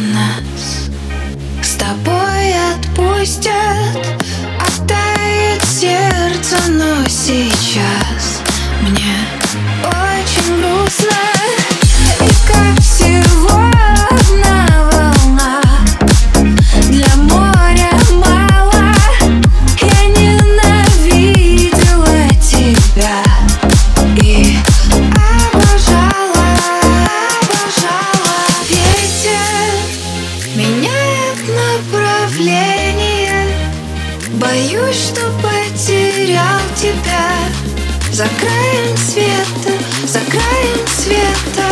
нас С тобой отпустят Оттает сердце, но сейчас Боюсь, что потерял тебя. За краем света, за краем света